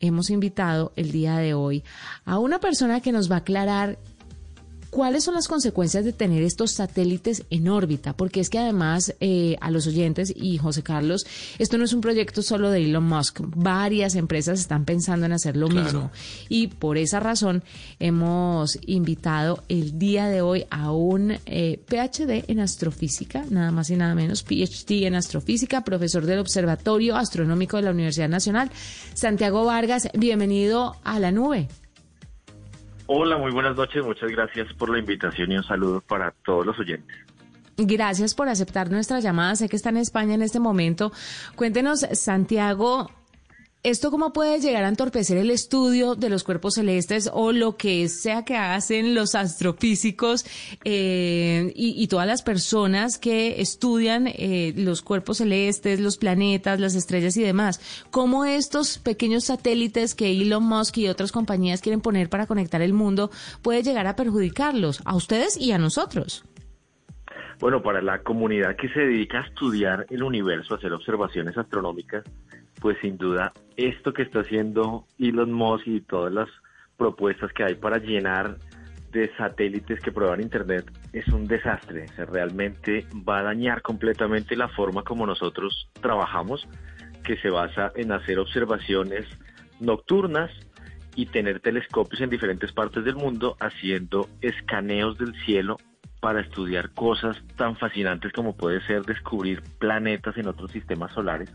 hemos invitado el día de hoy a una persona que nos va a aclarar ¿Cuáles son las consecuencias de tener estos satélites en órbita? Porque es que además eh, a los oyentes y José Carlos, esto no es un proyecto solo de Elon Musk. Varias empresas están pensando en hacer lo mismo. Y por esa razón hemos invitado el día de hoy a un eh, PhD en astrofísica, nada más y nada menos, PhD en astrofísica, profesor del Observatorio Astronómico de la Universidad Nacional, Santiago Vargas. Bienvenido a la nube. Hola, muy buenas noches. Muchas gracias por la invitación y un saludo para todos los oyentes. Gracias por aceptar nuestra llamada. Sé que está en España en este momento. Cuéntenos, Santiago, ¿Esto cómo puede llegar a entorpecer el estudio de los cuerpos celestes o lo que sea que hacen los astrofísicos eh, y, todas las personas que estudian eh, los cuerpos celestes, los planetas, las estrellas y demás? ¿Cómo estos pequeños satélites que Elon Musk y otras compañías quieren poner para conectar el mundo puede llegar a perjudicarlos, a ustedes y a nosotros? Bueno, para la comunidad que se dedica a estudiar el universo, a hacer observaciones astronómicas, pues sin duda esto que está haciendo Elon Musk y todas las propuestas que hay para llenar de satélites que prueban Internet es un desastre. O realmente va a dañar completamente la forma como nosotros trabajamos, que se basa en hacer observaciones nocturnas y tener telescopios en diferentes partes del mundo haciendo escaneos del cielo para estudiar cosas tan fascinantes como puede ser descubrir planetas en otros sistemas solares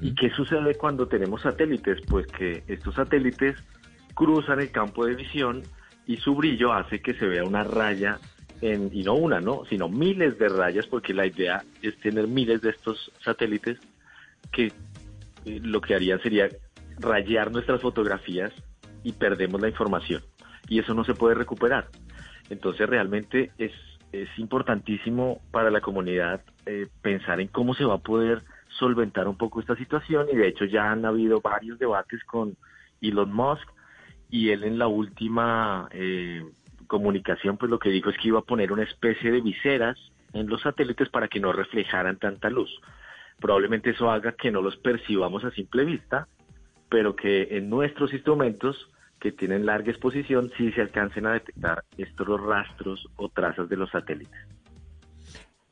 ¿Y qué sucede cuando tenemos satélites? Pues que estos satélites cruzan el campo de visión y su brillo hace que se vea una raya en, y no una, ¿no? Sino miles de rayas, porque la idea es tener miles de estos satélites que eh, lo que harían sería rayar nuestras fotografías y perdemos la información. Y eso no se puede recuperar. Entonces realmente es, es importantísimo para la comunidad eh, pensar en cómo se va a poder solventar un poco esta situación y de hecho ya han habido varios debates con Elon Musk y él en la última eh, comunicación pues lo que dijo es que iba a poner una especie de viseras en los satélites para que no reflejaran tanta luz. Probablemente eso haga que no los percibamos a simple vista, pero que en nuestros instrumentos que tienen larga exposición sí se alcancen a detectar estos rastros o trazas de los satélites.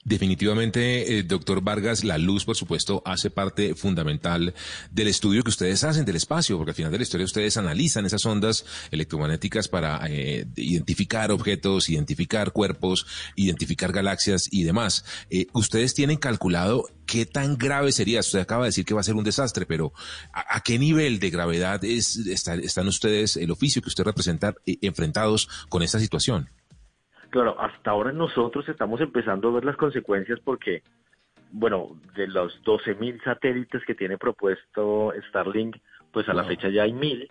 Definitivamente, eh, doctor Vargas, la luz, por supuesto, hace parte fundamental del estudio que ustedes hacen del espacio, porque al final de la historia ustedes analizan esas ondas electromagnéticas para eh, identificar objetos, identificar cuerpos, identificar galaxias y demás. Eh, ustedes tienen calculado qué tan grave sería, usted acaba de decir que va a ser un desastre, pero ¿a, qué nivel de gravedad es, están ustedes, el oficio que usted representa, enfrentados con esta situación? Claro, hasta ahora nosotros estamos empezando a ver las consecuencias porque, bueno, de los 12.000 satélites que tiene propuesto Starlink, pues a la fecha ya hay 1.000.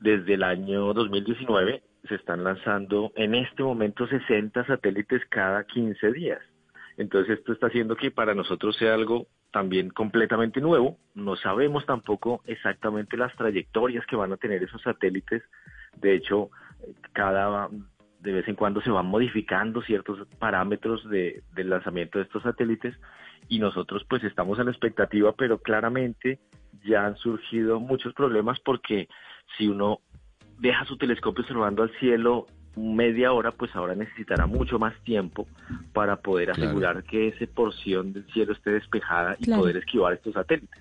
Desde el año 2019 se están lanzando en este momento 60 satélites cada 15 días. Entonces esto está haciendo que para nosotros sea algo también completamente nuevo. No sabemos tampoco exactamente las trayectorias que van a tener esos satélites. De hecho, cada de vez en cuando se van modificando ciertos parámetros de, del lanzamiento de estos satélites y nosotros pues estamos en la expectativa, pero claramente ya han surgido muchos problemas porque si uno deja su telescopio observando al cielo media hora, pues ahora necesitará mucho más tiempo para poder asegurar que esa porción del cielo esté despejada y poder esquivar estos satélites.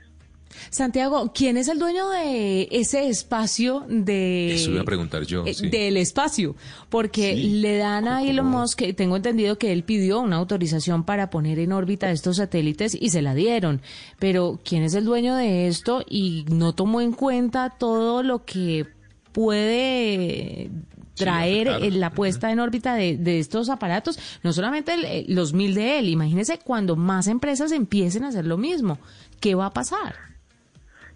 Santiago, ¿quién es el dueño de ese espacio de... Eso iba a preguntar yo. Eh, del espacio, porque le dan a Elon Musk, tengo entendido que él pidió una autorización para poner en órbita estos satélites y se la dieron, pero ¿quién es el dueño de esto y no tomó en cuenta todo lo que puede traer la puesta en órbita de, estos aparatos, no solamente eh, los mil de él, imagínese cuando más empresas empiecen a hacer lo mismo, ¿qué va a pasar?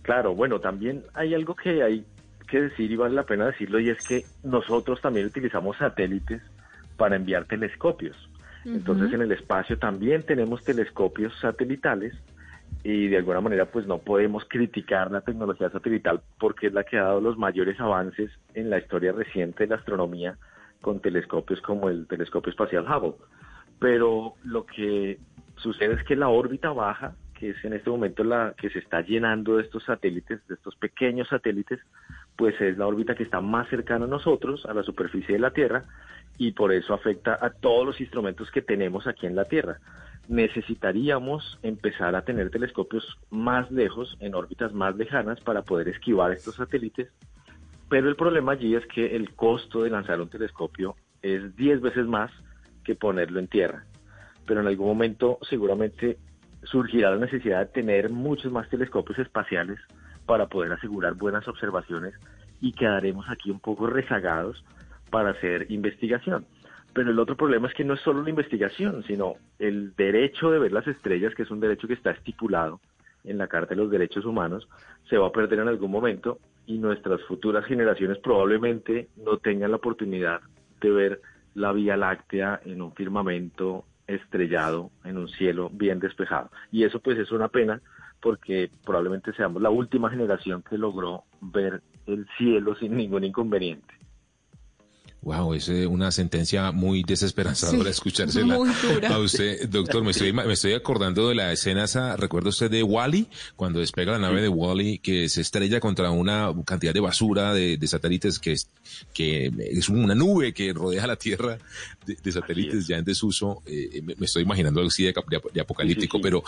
Claro, bueno, también hay algo que hay que decir y vale la pena decirlo y es que nosotros también utilizamos satélites para enviar telescopios. Entonces en el espacio también tenemos telescopios satelitales y de alguna manera pues no podemos criticar la tecnología satelital porque es la que ha dado los mayores avances en la historia reciente de la astronomía con telescopios como el telescopio espacial Hubble. Pero lo que sucede es que la órbita baja que es en este momento la que se está llenando de estos satélites, de estos pequeños satélites, pues es la órbita que está más cercana a nosotros, a la superficie de la Tierra, y por eso afecta a todos los instrumentos que tenemos aquí en la Tierra. Necesitaríamos empezar a tener telescopios más lejos, en órbitas más lejanas, para poder esquivar estos satélites, pero el problema allí es que el costo de lanzar un telescopio es 10 veces más que ponerlo en tierra. Pero en algún momento seguramente surgirá la necesidad de tener muchos más telescopios espaciales para poder asegurar buenas observaciones y quedaremos aquí un poco rezagados para hacer investigación. Pero el otro problema es que no es solo la investigación, sino el derecho de ver las estrellas, que es un derecho que está estipulado en la Carta de los Derechos Humanos, se va a perder en algún momento y nuestras futuras generaciones probablemente no tengan la oportunidad de ver la Vía Láctea en un firmamento estrellado, en un cielo bien despejado. Y eso pues es una pena porque probablemente seamos la última generación que logró ver el cielo sin ningún inconveniente. Wow, es eh, una sentencia muy desesperanzadora escuchársela a usted, doctor. Me estoy, me estoy acordando de la escena esa, recuerda usted de Wally, cuando despega la nave de Wally, que se estrella contra una cantidad de basura de, satélites que es, que es una nube que rodea la Tierra de, satélites ya en desuso. Eh, me, estoy imaginando algo así de, apocalíptico, pero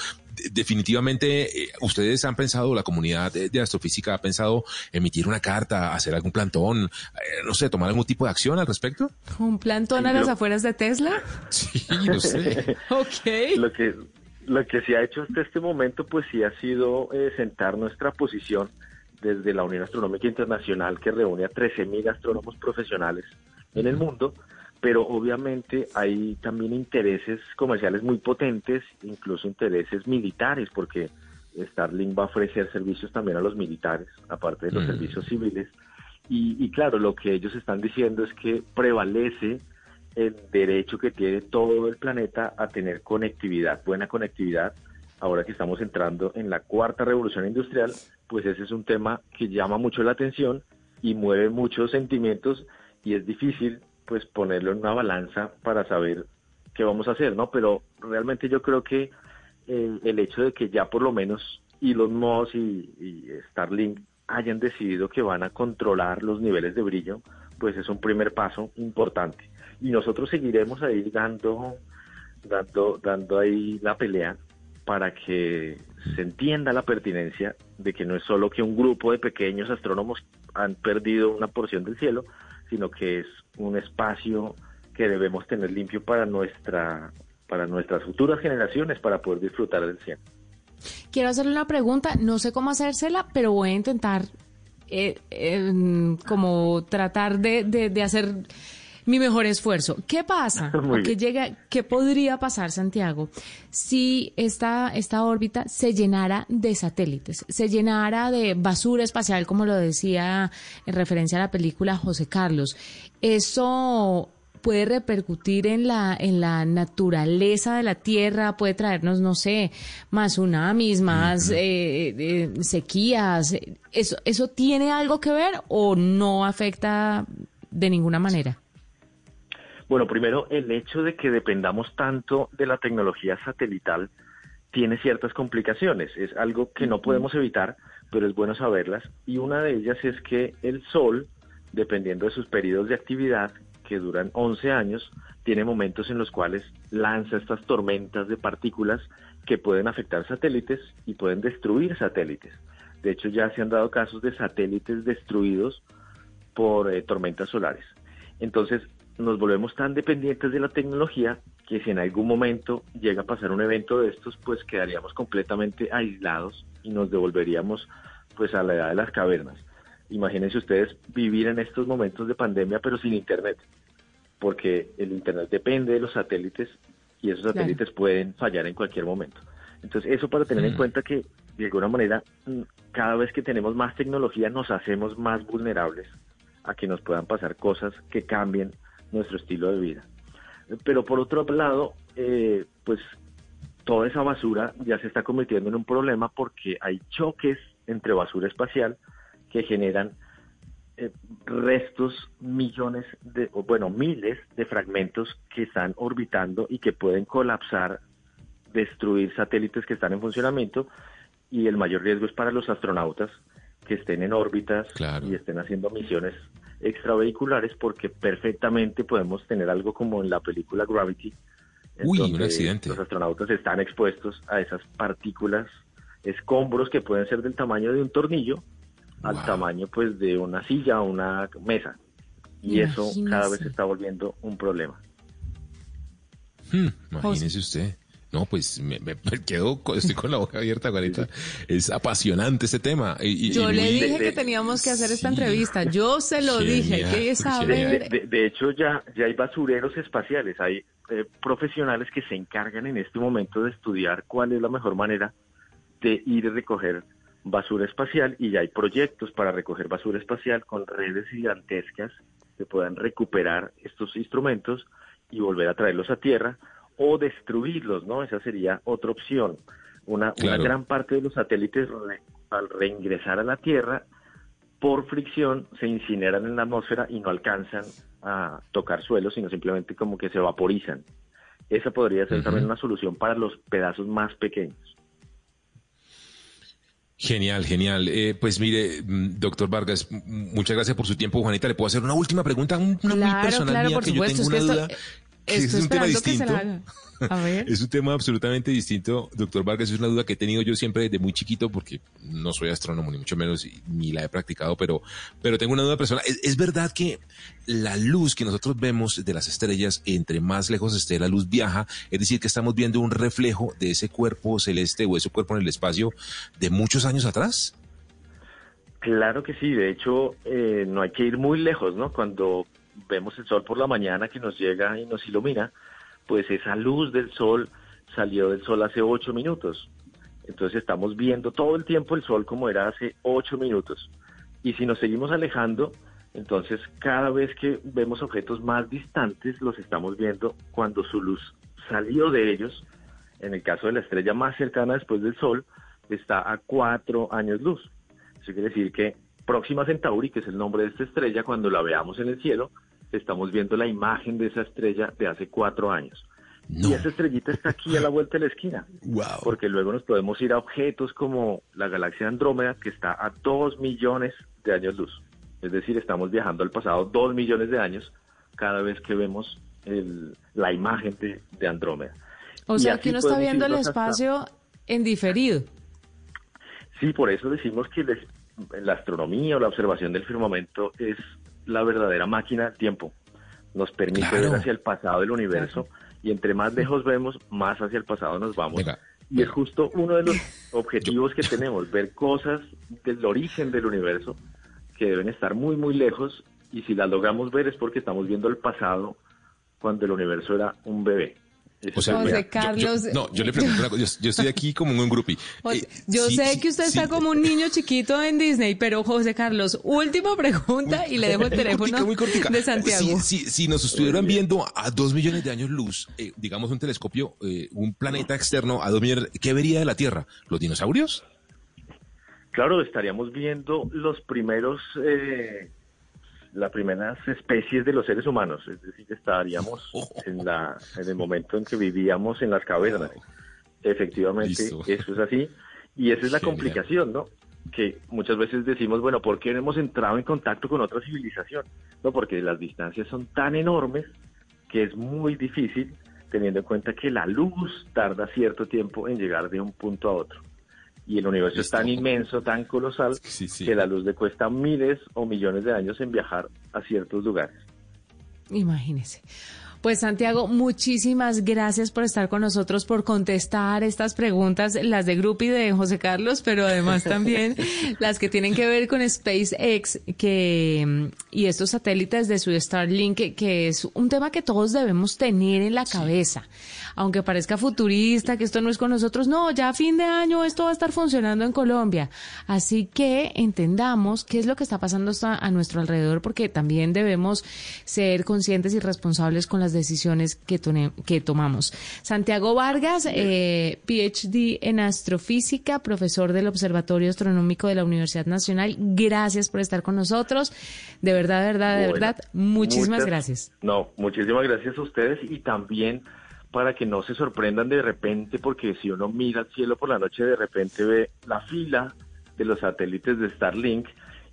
definitivamente eh, ustedes han pensado, la comunidad de, astrofísica ha pensado emitir una carta, hacer algún plantón, no sé, tomar algún tipo de acción al respecto? ¿Un plantón a las afueras de Tesla? Sí, no sé. ok. Lo que, lo que se ha hecho hasta este momento, pues sí ha sido eh, sentar nuestra posición desde la Unión Astronómica Internacional, que reúne a 13.000 astrónomos profesionales en el mundo, pero obviamente hay también intereses comerciales muy potentes, incluso intereses militares, porque Starlink va a ofrecer servicios también a los militares, aparte de los servicios civiles. Y, claro, lo que ellos están diciendo es que prevalece el derecho que tiene todo el planeta a tener conectividad, buena conectividad. Ahora que estamos entrando en la cuarta revolución industrial, pues ese es un tema que llama mucho la atención y mueve muchos sentimientos y es difícil pues ponerlo en una balanza para saber qué vamos a hacer, ¿no? Pero realmente yo creo que el hecho de que ya por lo menos Elon Musk y, y Starlink hayan decidido que van a controlar los niveles de brillo, pues es un primer paso importante. Y nosotros seguiremos ahí dando, dando, dando ahí la pelea para que se entienda la pertinencia de que no es solo que un grupo de pequeños astrónomos han perdido una porción del cielo, sino que es un espacio que debemos tener limpio para nuestra para nuestras futuras generaciones para poder disfrutar del cielo. Quiero hacerle una pregunta, no sé cómo hacérsela, pero voy a intentar eh, como tratar de, hacer mi mejor esfuerzo. ¿Qué pasa? ¿Qué, llega, ¿Qué podría pasar, Santiago, si esta, esta órbita se llenara de satélites, se llenara de basura espacial, como lo decía en referencia a la película José Carlos? Eso puede repercutir en la, en la naturaleza de la tierra, puede traernos, no sé, más tsunamis, más eh, eh, sequías. ¿Eso, ¿Eso tiene algo que ver o no afecta de ninguna manera? Bueno, primero, el hecho de que dependamos tanto de la tecnología satelital tiene ciertas complicaciones. Es algo que no podemos evitar, pero es bueno saberlas. Y una de ellas es que el Sol, dependiendo de sus periodos de actividad, que duran 11 años, tiene momentos en los cuales lanza estas tormentas de partículas que pueden afectar satélites y pueden destruir satélites. De hecho, ya se han dado casos de satélites destruidos por eh, tormentas solares. Entonces, nos volvemos tan dependientes de la tecnología que si en algún momento llega a pasar un evento de estos, pues quedaríamos completamente aislados y nos devolveríamos pues a la edad de las cavernas. Imagínense ustedes vivir en estos momentos de pandemia pero sin internet porque el Internet depende de los satélites y esos satélites pueden fallar en cualquier momento. Entonces, eso para tener en mm. cuenta que, de alguna manera, mm, cada vez que tenemos más tecnología nos hacemos más vulnerables a que nos puedan pasar cosas que cambien nuestro estilo de vida. Pero por otro lado, eh, pues toda esa basura ya se está convirtiendo en un problema porque hay choques entre basura espacial que generan eh, restos, millones de, o bueno, miles de fragmentos que están orbitando y que pueden colapsar destruir satélites que están en funcionamiento y el mayor riesgo es para los astronautas que estén en órbitas y estén haciendo misiones extravehiculares porque perfectamente podemos tener algo como en la película Gravity. Uy, un accidente. Los astronautas están expuestos a esas partículas, escombros que pueden ser del tamaño de un tornillo al tamaño pues de una silla o una mesa. Y eso cada vez se está volviendo un problema. Hmm, imagínese usted. No, pues me, quedo, estoy con la boca abierta, Guarita. Es apasionante este tema. Y, Yo le dije que teníamos que hacer esta entrevista. Yo se lo dije, que saber. De, de, hecho, ya, ya hay basureros espaciales. Hay eh, profesionales que se encargan en este momento de estudiar cuál es la mejor manera de ir a recoger basura espacial y ya hay proyectos para recoger basura espacial con redes gigantescas que puedan recuperar estos instrumentos y volver a traerlos a tierra o destruirlos, ¿no? Esa sería otra opción. Una, una gran parte de los satélites al reingresar a la Tierra por fricción se incineran en la atmósfera y no alcanzan a tocar suelo, sino simplemente como que se vaporizan. Esa podría ser también una solución para los pedazos más pequeños. Genial, genial. Eh, pues mire, mm, doctor Vargas, muchas gracias por su tiempo. Juanita, ¿le puedo hacer una última pregunta? Una muy personal mía que yo tengo una duda es un tema distinto. Es un tema absolutamente distinto, doctor Vargas. Es una duda que he tenido yo siempre desde muy chiquito, porque no soy astrónomo, ni mucho menos, ni la he practicado, pero, pero tengo una duda personal. ¿Es, verdad que la luz que nosotros vemos de las estrellas, entre más lejos esté la luz viaja, es decir, que estamos viendo un reflejo de ese cuerpo celeste o ese cuerpo en el espacio de muchos años atrás? Claro que sí, de hecho eh, no hay que ir muy lejos, ¿no? Cuando vemos el sol por la mañana que nos llega y nos ilumina, pues esa luz del sol salió del sol hace ocho minutos. Entonces estamos viendo todo el tiempo el sol como era hace ocho minutos. Y si nos seguimos alejando, entonces cada vez que vemos objetos más distantes, los estamos viendo cuando su luz salió de ellos. En el caso de la estrella más cercana después del sol, está a cuatro años luz. Eso quiere decir que Próxima Centauri, que es el nombre de esta estrella, cuando la veamos en el cielo, estamos viendo la imagen de esa estrella de hace cuatro años. Y esa estrellita está aquí a la vuelta de la esquina. Porque luego nos podemos ir a objetos como la galaxia Andrómeda, que está a dos millones de años luz. Es decir, estamos viajando al pasado dos millones de años cada vez que vemos la imagen de, Andrómeda. O sea, que uno está viendo el espacio en diferido. Sí, por eso decimos que la astronomía o la observación del firmamento es la verdadera máquina del tiempo. Nos permite ver hacia el pasado del universo y entre más lejos vemos, más hacia el pasado nos vamos. y es justo uno de los objetivos que tenemos, ver cosas del origen del universo que deben estar muy, muy lejos y si las logramos ver es porque estamos viendo el pasado cuando el universo era un bebé. O sea, José Carlos. Yo, no, yo le pregunto una cosa. Yo, estoy aquí como un grupi. Eh, yo sé que usted está como un niño chiquito en Disney, pero José Carlos, última pregunta y le dejo el teléfono de Santiago. Si, nos estuvieran viendo a dos millones de años luz, eh, digamos un telescopio, eh, un planeta externo a dos millones, ¿qué vería de la Tierra? ¿Los dinosaurios? Claro, estaríamos viendo los primeros las primeras especies de los seres humanos, es decir, estaríamos en, la, en el momento en que vivíamos en las cavernas. Efectivamente, eso es así. Y esa es la complicación, ¿no? Que muchas veces decimos, bueno, ¿por qué no hemos entrado en contacto con otra civilización? No, porque las distancias son tan enormes que es muy difícil, teniendo en cuenta que la luz tarda cierto tiempo en llegar de un punto a otro y el universo es tan inmenso, tan colosal, que la luz le cuesta miles o millones de años en viajar a ciertos lugares. Imagínese. Pues Santiago, muchísimas gracias por estar con nosotros, por contestar estas preguntas, las de Grupo y de José Carlos, pero además también las que tienen que ver con SpaceX que, y estos satélites de su Starlink, que, es un tema que todos debemos tener en la cabeza. Aunque parezca futurista, que esto no es con nosotros, no, ya a fin de año esto va a estar funcionando en Colombia. Así que entendamos qué es lo que está pasando a nuestro alrededor, porque también debemos ser conscientes y responsables con las decisiones que, que tomamos. Santiago Vargas, eh, PhD en astrofísica, profesor del Observatorio Astronómico de la Universidad Nacional. Gracias por estar con nosotros. De verdad, de verdad, de verdad, muchísimas gracias. No, muchísimas gracias a ustedes y también para que no se sorprendan de repente, porque si uno mira al cielo por la noche, de repente ve la fila de los satélites de Starlink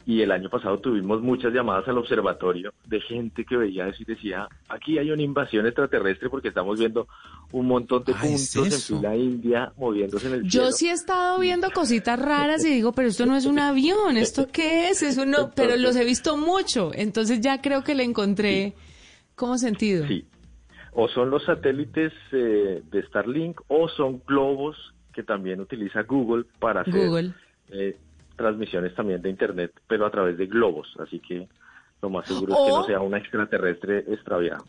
y el año pasado tuvimos muchas llamadas al observatorio de gente que veía eso y decía, aquí hay una invasión extraterrestre porque estamos viendo un montón de Ah, puntos ¿es en fila india moviéndose en el Yo cielo. sí he estado viendo cositas raras y digo, pero esto no es un avión, ¿esto qué es? Eso no, pero los he visto mucho, entonces ya creo que le encontré como sentido. Sí. O son los satélites eh, de Starlink o son globos que también utiliza Google para hacer Google. eh, transmisiones también de Internet, pero a través de globos. Así que lo más seguro es que no sea un extraterrestre extraviado.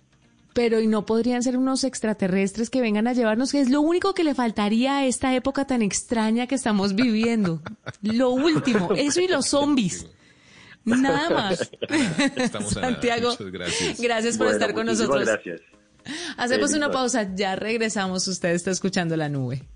Pero y no podrían ser unos extraterrestres que vengan a llevarnos, que es lo único que le faltaría a esta época tan extraña que estamos viviendo. Lo último, eso y los zombies. Nada más. Estamos a nada. Santiago, gracias. gracias por Bueno, estar con nosotros. Gracias. Hacemos Feliz una pausa, ya regresamos. Usted está escuchando la nube.